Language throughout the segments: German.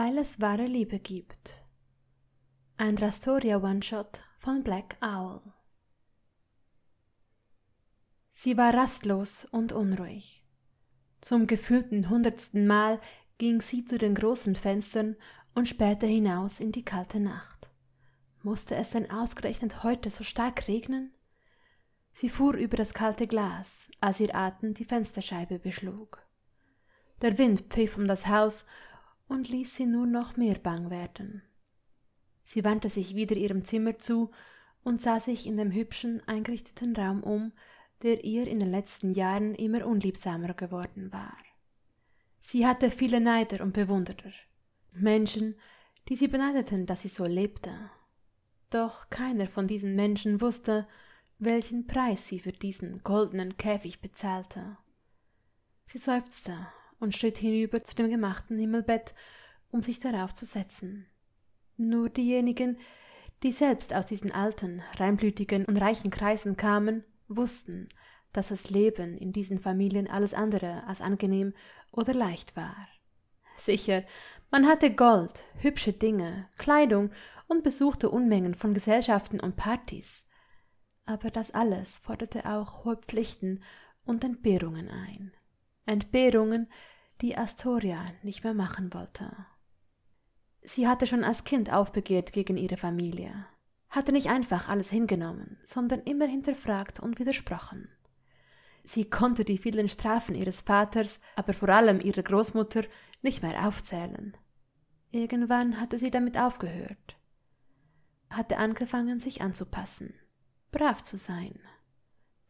Weil es wahre Liebe gibt. Ein Rastoria One-Shot von Black Owl. Sie war rastlos und unruhig. Zum gefühlten hundertsten Mal ging sie zu den großen Fenstern und spähte hinaus in die kalte Nacht. Musste es denn ausgerechnet heute so stark regnen? Sie fuhr über das kalte Glas, als ihr Atem die Fensterscheibe beschlug. Der Wind pfiff um das Haus und ließ sie nur noch mehr bang werden. Sie wandte sich wieder ihrem Zimmer zu und sah sich in dem hübschen, eingerichteten Raum um, der ihr in den letzten Jahren immer unliebsamer geworden war. Sie hatte viele Neider und Bewunderer, Menschen, die sie beneideten, dass sie so lebte. Doch keiner von diesen Menschen wusste, welchen Preis sie für diesen goldenen Käfig bezahlte. Sie seufzte und schritt hinüber zu dem gemachten Himmelbett, um sich darauf zu setzen. Nur diejenigen, die selbst aus diesen alten, reinblütigen und reichen Kreisen kamen, wussten, dass das Leben in diesen Familien alles andere als angenehm oder leicht war. Sicher, man hatte Gold, hübsche Dinge, Kleidung und besuchte Unmengen von Gesellschaften und Partys. Aber das alles forderte auch hohe Pflichten und Entbehrungen ein. Entbehrungen, die Astoria nicht mehr machen wollte. Sie hatte schon als Kind aufbegehrt gegen ihre Familie, hatte nicht einfach alles hingenommen, sondern immer hinterfragt und widersprochen. Sie konnte die vielen Strafen ihres Vaters, aber vor allem ihrer Großmutter, nicht mehr aufzählen. Irgendwann hatte sie damit aufgehört, hatte angefangen, sich anzupassen, brav zu sein,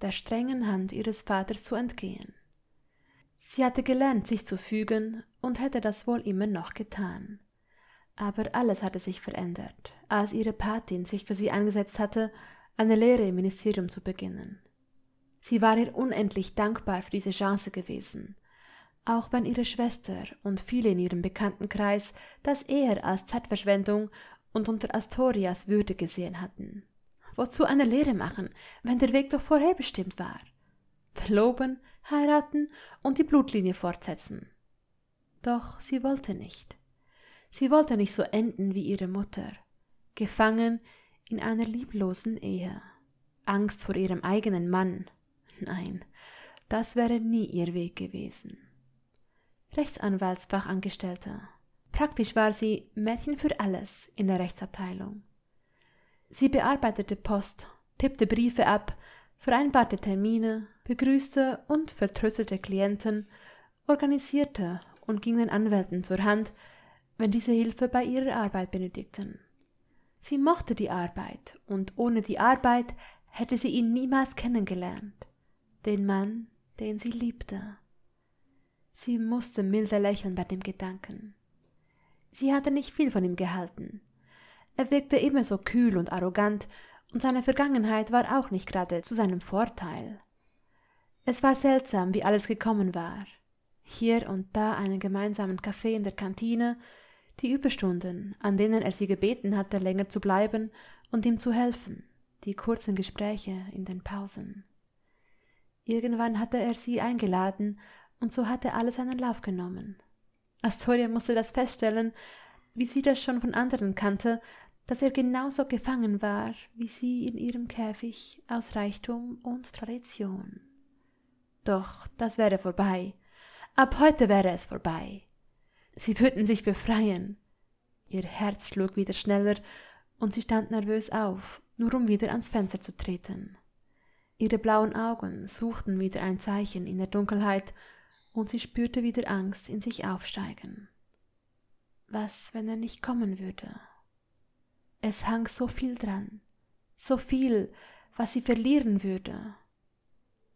der strengen Hand ihres Vaters zu entgehen. Sie hatte gelernt, sich zu fügen und hätte das wohl immer noch getan. Aber alles hatte sich verändert, als ihre Patin sich für sie eingesetzt hatte, eine Lehre im Ministerium zu beginnen. Sie war ihr unendlich dankbar für diese Chance gewesen, auch wenn ihre Schwester und viele in ihrem Bekanntenkreis das eher als Zeitverschwendung und unter Astorias Würde gesehen hatten. Wozu eine Lehre machen, wenn der Weg doch vorherbestimmt war? Verloben, heiraten und die Blutlinie fortsetzen. Doch sie wollte nicht. Sie wollte nicht so enden wie ihre Mutter, gefangen in einer lieblosen Ehe. Angst vor ihrem eigenen Mann. Nein, das wäre nie ihr Weg gewesen. Rechtsanwaltsfachangestellte. Praktisch war sie Mädchen für alles in der Rechtsabteilung. Sie bearbeitete Post, tippte Briefe ab, vereinbarte Termine, begrüßte und vertröstete Klienten, organisierte und ging den Anwälten zur Hand, wenn diese Hilfe bei ihrer Arbeit benötigten. Sie mochte die Arbeit, und ohne die Arbeit hätte sie ihn niemals kennengelernt, den Mann, den sie liebte. Sie musste milde lächeln bei dem Gedanken. Sie hatte nicht viel von ihm gehalten. Er wirkte immer so kühl und arrogant, und seine Vergangenheit war auch nicht gerade zu seinem Vorteil. Es war seltsam, wie alles gekommen war. Hier und da einen gemeinsamen Kaffee in der Kantine, die Überstunden, an denen er sie gebeten hatte, länger zu bleiben und ihm zu helfen, die kurzen Gespräche in den Pausen. Irgendwann hatte er sie eingeladen, und so hatte alles seinen Lauf genommen. Astoria musste das feststellen, wie sie das schon von anderen kannte, dass er genauso gefangen war wie sie in ihrem Käfig aus Reichtum und Tradition. Doch das wäre vorbei. Ab heute wäre es vorbei. Sie würden sich befreien. Ihr Herz schlug wieder schneller und sie stand nervös auf, nur um wieder ans Fenster zu treten. Ihre blauen Augen suchten wieder ein Zeichen in der Dunkelheit und sie spürte wieder Angst in sich aufsteigen. Was, wenn er nicht kommen würde? Es hang so viel dran, so viel, was sie verlieren würde.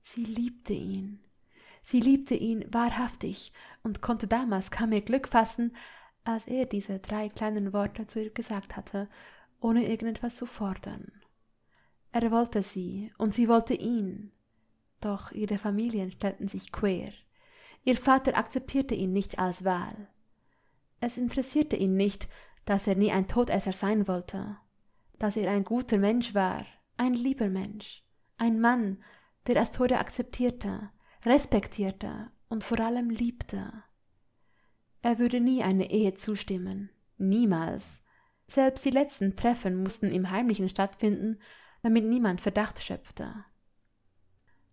Sie liebte ihn. Sie liebte ihn wahrhaftig und konnte damals kaum ihr Glück fassen, als er diese drei kleinen Worte zu ihr gesagt hatte, ohne irgendetwas zu fordern. Er wollte sie und sie wollte ihn. Doch ihre Familien stellten sich quer. Ihr Vater akzeptierte ihn nicht als Wahl. Es interessierte ihn nicht, dass er nie ein Todesser sein wollte, dass er ein guter Mensch war, ein lieber Mensch, ein Mann, der Astoria akzeptierte, respektierte und vor allem liebte. Er würde nie eine Ehe zustimmen. Niemals. Selbst die letzten Treffen mussten im Heimlichen stattfinden, damit niemand Verdacht schöpfte.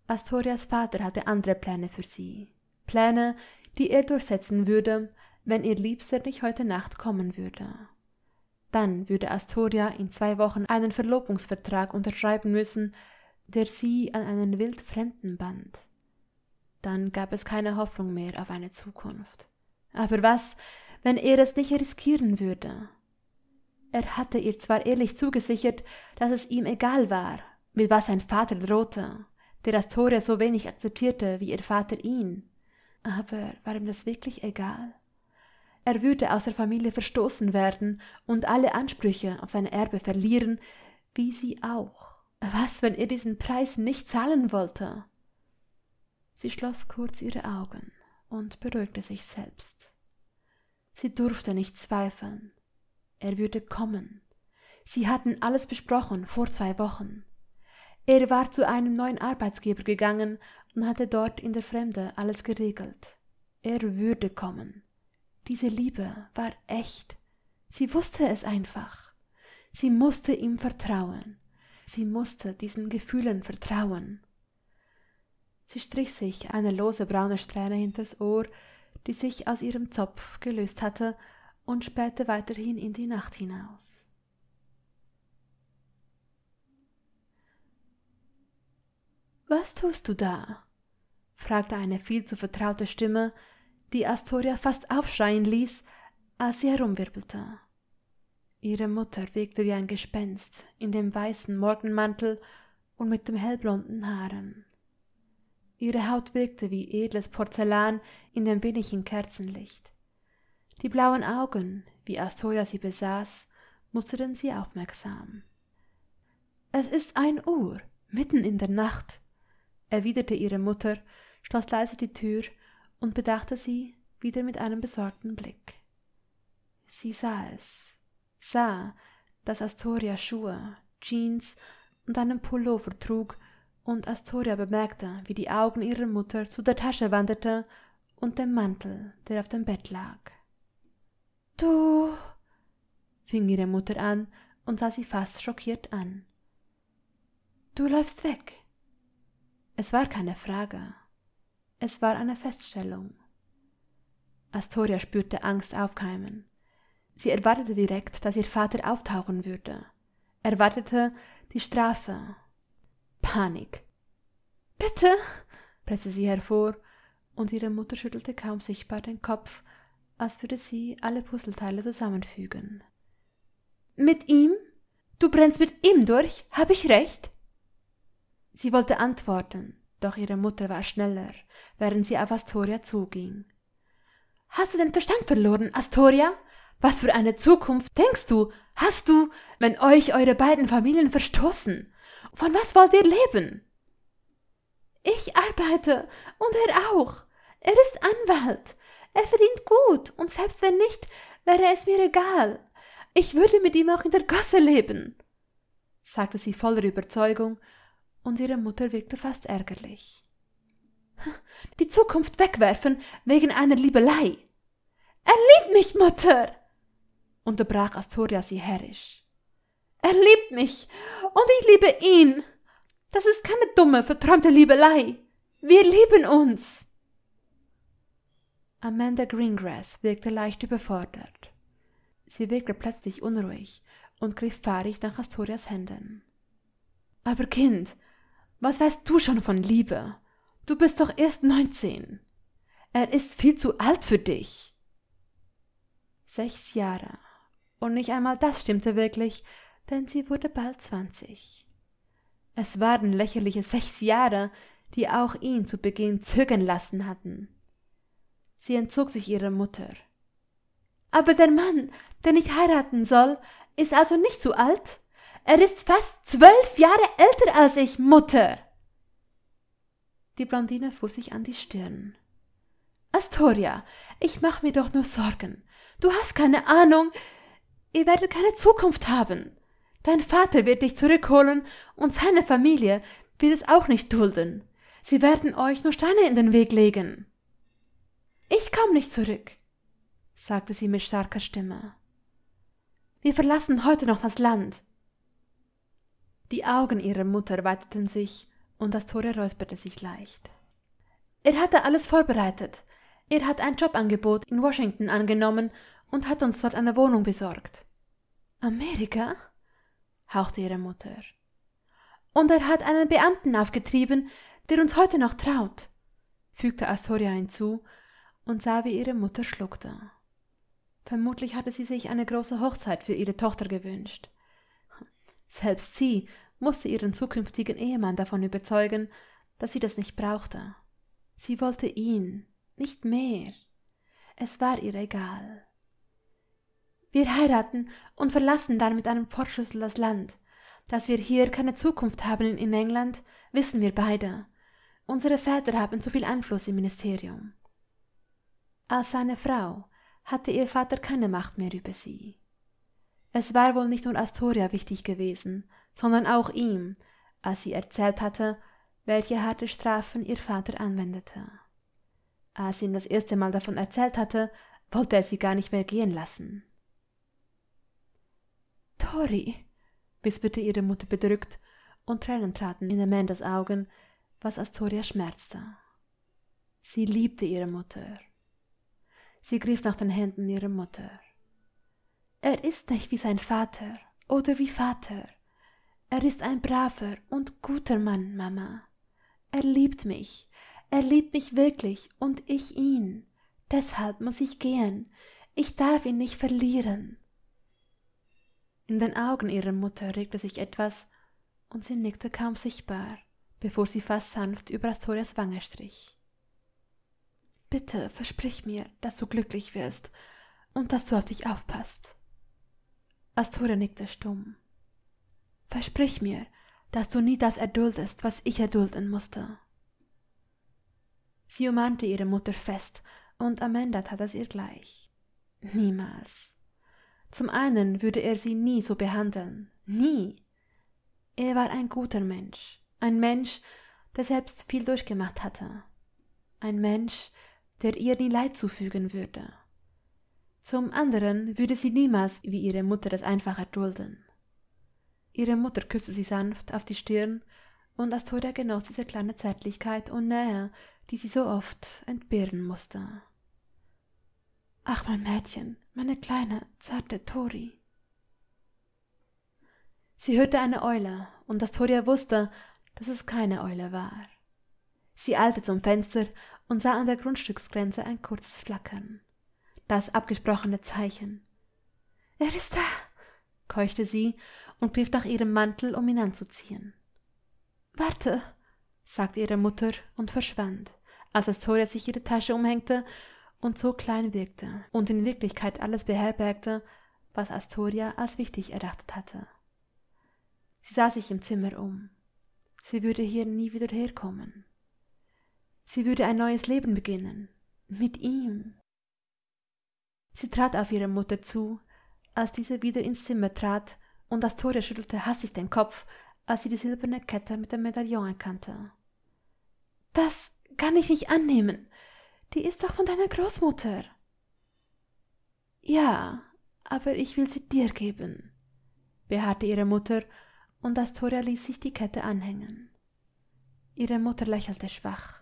Astorias Vater hatte andere Pläne für sie. Pläne, die er durchsetzen würde, wenn ihr Liebster nicht heute Nacht kommen würde. Dann würde Astoria in zwei Wochen einen Verlobungsvertrag unterschreiben müssen, der sie an einen wildfremden band. Dann gab es keine Hoffnung mehr auf eine Zukunft. Aber was, wenn er es nicht riskieren würde? Er hatte ihr zwar ehrlich zugesichert, dass es ihm egal war, mit was sein Vater drohte, der Astoria so wenig akzeptierte wie ihr Vater ihn. Aber war ihm das wirklich egal? Er würde aus der Familie verstoßen werden und alle Ansprüche auf sein Erbe verlieren, wie sie auch. Was, wenn er diesen Preis nicht zahlen wollte? Sie schloss kurz ihre Augen und beruhigte sich selbst. Sie durfte nicht zweifeln. Er würde kommen. Sie hatten alles besprochen vor zwei Wochen. Er war zu einem neuen Arbeitsgeber gegangen und hatte dort in der Fremde alles geregelt. Er würde kommen. Diese Liebe war echt. Sie wusste es einfach. Sie musste ihm vertrauen. Sie musste diesen Gefühlen vertrauen. Sie strich sich eine lose braune Strähne hinters Ohr, die sich aus ihrem Zopf gelöst hatte, und spähte weiterhin in die Nacht hinaus. Was tust du da? fragte eine viel zu vertraute Stimme, die Astoria fast aufschreien ließ, als sie herumwirbelte. Ihre Mutter wirkte wie ein Gespenst in dem weißen Morgenmantel und mit dem hellblonden Haaren. Ihre Haut wirkte wie edles Porzellan in dem billigen Kerzenlicht. Die blauen Augen, wie Astoria sie besaß, musterten sie aufmerksam. Es ist ein Uhr, mitten in der Nacht, erwiderte ihre Mutter, schloss leise die Tür und bedachte sie wieder mit einem besorgten Blick. Sie sah es, sah, dass Astoria Schuhe, Jeans und einen Pullover trug, und Astoria bemerkte, wie die Augen ihrer Mutter zu der Tasche wanderten und dem Mantel, der auf dem Bett lag. Du, fing ihre Mutter an und sah sie fast schockiert an. Du läufst weg. Es war keine Frage. Es war eine Feststellung. Astoria spürte Angst aufkeimen. Sie erwartete direkt, dass ihr Vater auftauchen würde. Erwartete die Strafe. Panik. Bitte, presste sie hervor, und ihre Mutter schüttelte kaum sichtbar den Kopf, als würde sie alle Puzzleteile zusammenfügen. Mit ihm? Du brennst mit ihm durch? Hab ich recht? Sie wollte antworten, doch ihre Mutter war schneller, während sie auf Astoria zuging. Hast du den Verstand verloren, Astoria? Was für eine Zukunft denkst du, hast du, wenn euch eure beiden Familien verstoßen? Von was wollt ihr leben? Ich arbeite und er auch. Er ist Anwalt. Er verdient gut und selbst wenn nicht, wäre es mir egal. Ich würde mit ihm auch in der Gasse leben, sagte sie voller Überzeugung und ihre Mutter wirkte fast ärgerlich. Die Zukunft wegwerfen wegen einer Liebelei. Er liebt mich, Mutter, unterbrach Astoria sie herrisch. Er liebt mich und ich liebe ihn. Das ist keine dumme, verträumte Liebelei. Wir lieben uns. Amanda Greengrass wirkte leicht überfordert. Sie wirkte plötzlich unruhig und griff fahrig nach Astorias Händen. Aber Kind, was weißt du schon von Liebe? Du bist doch erst neunzehn. Er ist viel zu alt für dich. Sechs Jahre. Und nicht einmal das stimmte wirklich, denn sie wurde bald zwanzig. Es waren lächerliche sechs Jahre, die auch ihn zu Beginn zögern lassen hatten. Sie entzog sich ihrer Mutter. Aber der Mann, den ich heiraten soll, ist also nicht zu alt? Er ist fast zwölf Jahre älter als ich, Mutter. Die Blondine fuhr sich an die Stirn. Astoria, ich mach mir doch nur Sorgen. Du hast keine Ahnung. Ihr werdet keine Zukunft haben. Dein Vater wird dich zurückholen und seine Familie wird es auch nicht dulden. Sie werden euch nur Steine in den Weg legen. Ich komm nicht zurück. sagte sie mit starker Stimme. Wir verlassen heute noch das Land. Die Augen ihrer Mutter weiteten sich, und das Tore räusperte sich leicht. Er hatte alles vorbereitet. Er hat ein Jobangebot in Washington angenommen und hat uns dort eine Wohnung besorgt. Amerika? hauchte ihre Mutter. Und er hat einen Beamten aufgetrieben, der uns heute noch traut, fügte Astoria hinzu und sah, wie ihre Mutter schluckte. Vermutlich hatte sie sich eine große Hochzeit für ihre Tochter gewünscht. Selbst sie musste ihren zukünftigen Ehemann davon überzeugen, dass sie das nicht brauchte. Sie wollte ihn, nicht mehr. Es war ihr egal. Wir heiraten und verlassen dann mit einem Portschlüssel das Land. Dass wir hier keine Zukunft haben in England, wissen wir beide. Unsere Väter haben zu viel Einfluss im Ministerium. Als seine Frau hatte ihr Vater keine Macht mehr über sie. Es war wohl nicht nur Astoria wichtig gewesen, sondern auch ihm, als sie erzählt hatte, welche harte Strafen ihr Vater anwendete. Als sie ihm das erste Mal davon erzählt hatte, wollte er sie gar nicht mehr gehen lassen. Tori, wisperte ihre Mutter bedrückt, und Tränen traten in Amandas Augen, was Astoria schmerzte. Sie liebte ihre Mutter. Sie griff nach den Händen ihrer Mutter. Er ist nicht wie sein Vater oder wie Vater. Er ist ein braver und guter Mann, Mama. Er liebt mich. Er liebt mich wirklich und ich ihn. Deshalb muss ich gehen. Ich darf ihn nicht verlieren. In den Augen ihrer Mutter regte sich etwas, und sie nickte kaum sichtbar, bevor sie fast sanft über Astorias Wange strich. Bitte versprich mir, dass du glücklich wirst und dass du auf dich aufpasst. Astoria nickte stumm. Versprich mir, dass du nie das erduldest, was ich erdulden musste. Sie umarmte ihre Mutter fest, und Amanda tat es ihr gleich. Niemals. Zum einen würde er sie nie so behandeln. Nie. Er war ein guter Mensch. Ein Mensch, der selbst viel durchgemacht hatte. Ein Mensch, der ihr nie Leid zufügen würde. Zum anderen würde sie niemals wie ihre Mutter es einfach erdulden. Ihre Mutter küsste sie sanft auf die Stirn, und Astoria genoss diese kleine Zärtlichkeit und Nähe, die sie so oft entbehren musste. Ach, mein Mädchen, meine kleine, zarte Tori. Sie hörte eine Eule, und Astoria wusste, dass es keine Eule war. Sie eilte zum Fenster und sah an der Grundstücksgrenze ein kurzes Flackern. Das abgesprochene Zeichen. Er ist da, keuchte sie und griff nach ihrem Mantel, um ihn anzuziehen. Warte, sagte ihre Mutter und verschwand, als Astoria sich ihre Tasche umhängte und so klein wirkte und in Wirklichkeit alles beherbergte, was Astoria als wichtig erachtet hatte. Sie sah sich im Zimmer um. Sie würde hier nie wieder herkommen. Sie würde ein neues Leben beginnen. Mit ihm. Sie trat auf ihre Mutter zu, als diese wieder ins Zimmer trat, und Astoria schüttelte hastig den Kopf, als sie die silberne Kette mit dem Medaillon erkannte. Das kann ich nicht annehmen. Die ist doch von deiner Großmutter. Ja, aber ich will sie dir geben, beharrte ihre Mutter, und Astoria ließ sich die Kette anhängen. Ihre Mutter lächelte schwach.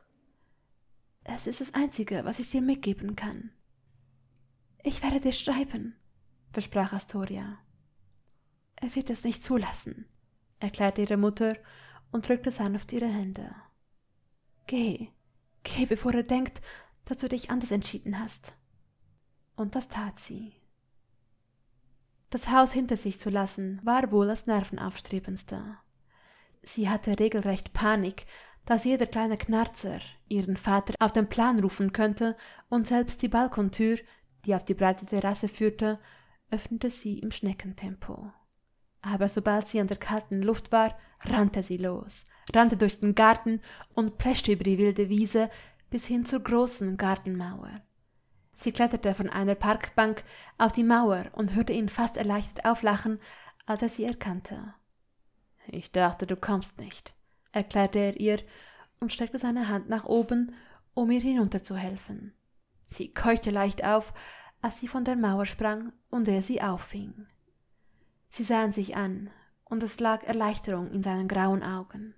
Es ist das Einzige, was ich dir mitgeben kann. Ich werde dir schreiben, versprach Astoria. Er wird es nicht zulassen, erklärte ihre Mutter und drückte sanft ihre Hände. Geh, geh, bevor er denkt, dass du dich anders entschieden hast. Und das tat sie. Das Haus hinter sich zu lassen, war wohl das nervenaufstrebendste. Sie hatte regelrecht Panik, dass jeder kleine Knarzer ihren Vater auf den Plan rufen könnte, und selbst die Balkontür, die auf die breite Terrasse führte, öffnete sie im Schneckentempo. Aber sobald sie an der kalten Luft war, rannte sie los, rannte durch den Garten und preschte über die wilde Wiese, bis hin zur großen Gartenmauer. Sie kletterte von einer Parkbank auf die Mauer und hörte ihn fast erleichtert auflachen, als er sie erkannte. Ich dachte, du kommst nicht, erklärte er ihr und streckte seine Hand nach oben, um ihr hinunterzuhelfen. Sie keuchte leicht auf, als sie von der Mauer sprang und er sie auffing. Sie sahen sich an, und es lag Erleichterung in seinen grauen Augen.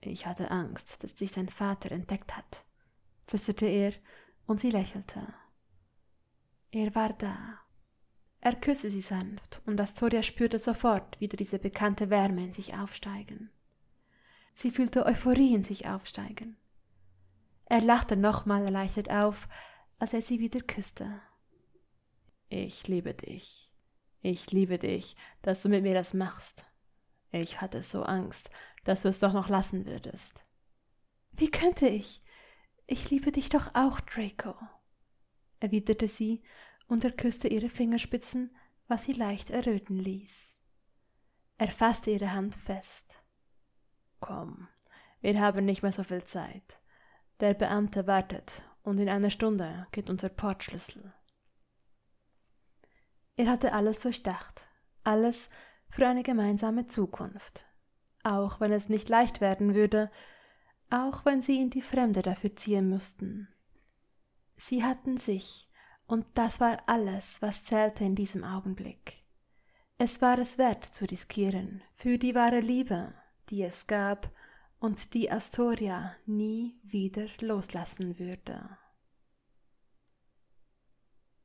Ich hatte Angst, dass dich dein Vater entdeckt hat, flüsterte er, und sie lächelte. Er war da. Er küsste sie sanft, und Astoria spürte sofort wieder diese bekannte Wärme in sich aufsteigen. Sie fühlte Euphorie in sich aufsteigen. Er lachte nochmal erleichtert auf, als er sie wieder küsste. Ich liebe dich. Ich liebe dich, dass du mit mir das machst. Ich hatte so Angst, dass du es doch noch lassen würdest. Wie könnte ich? Ich liebe dich doch auch, Draco, erwiderte sie, und er küsste ihre Fingerspitzen, was sie leicht erröten ließ. Er fasste ihre Hand fest. Komm, wir haben nicht mehr so viel Zeit. Der Beamte wartet, und in einer Stunde geht unser Portschlüssel. Er hatte alles durchdacht, alles für eine gemeinsame Zukunft, auch wenn es nicht leicht werden würde, auch wenn sie in die Fremde dafür ziehen müssten. Sie hatten sich, und das war alles, was zählte in diesem Augenblick. Es war es wert zu riskieren für die wahre Liebe, die es gab und die Astoria nie wieder loslassen würde.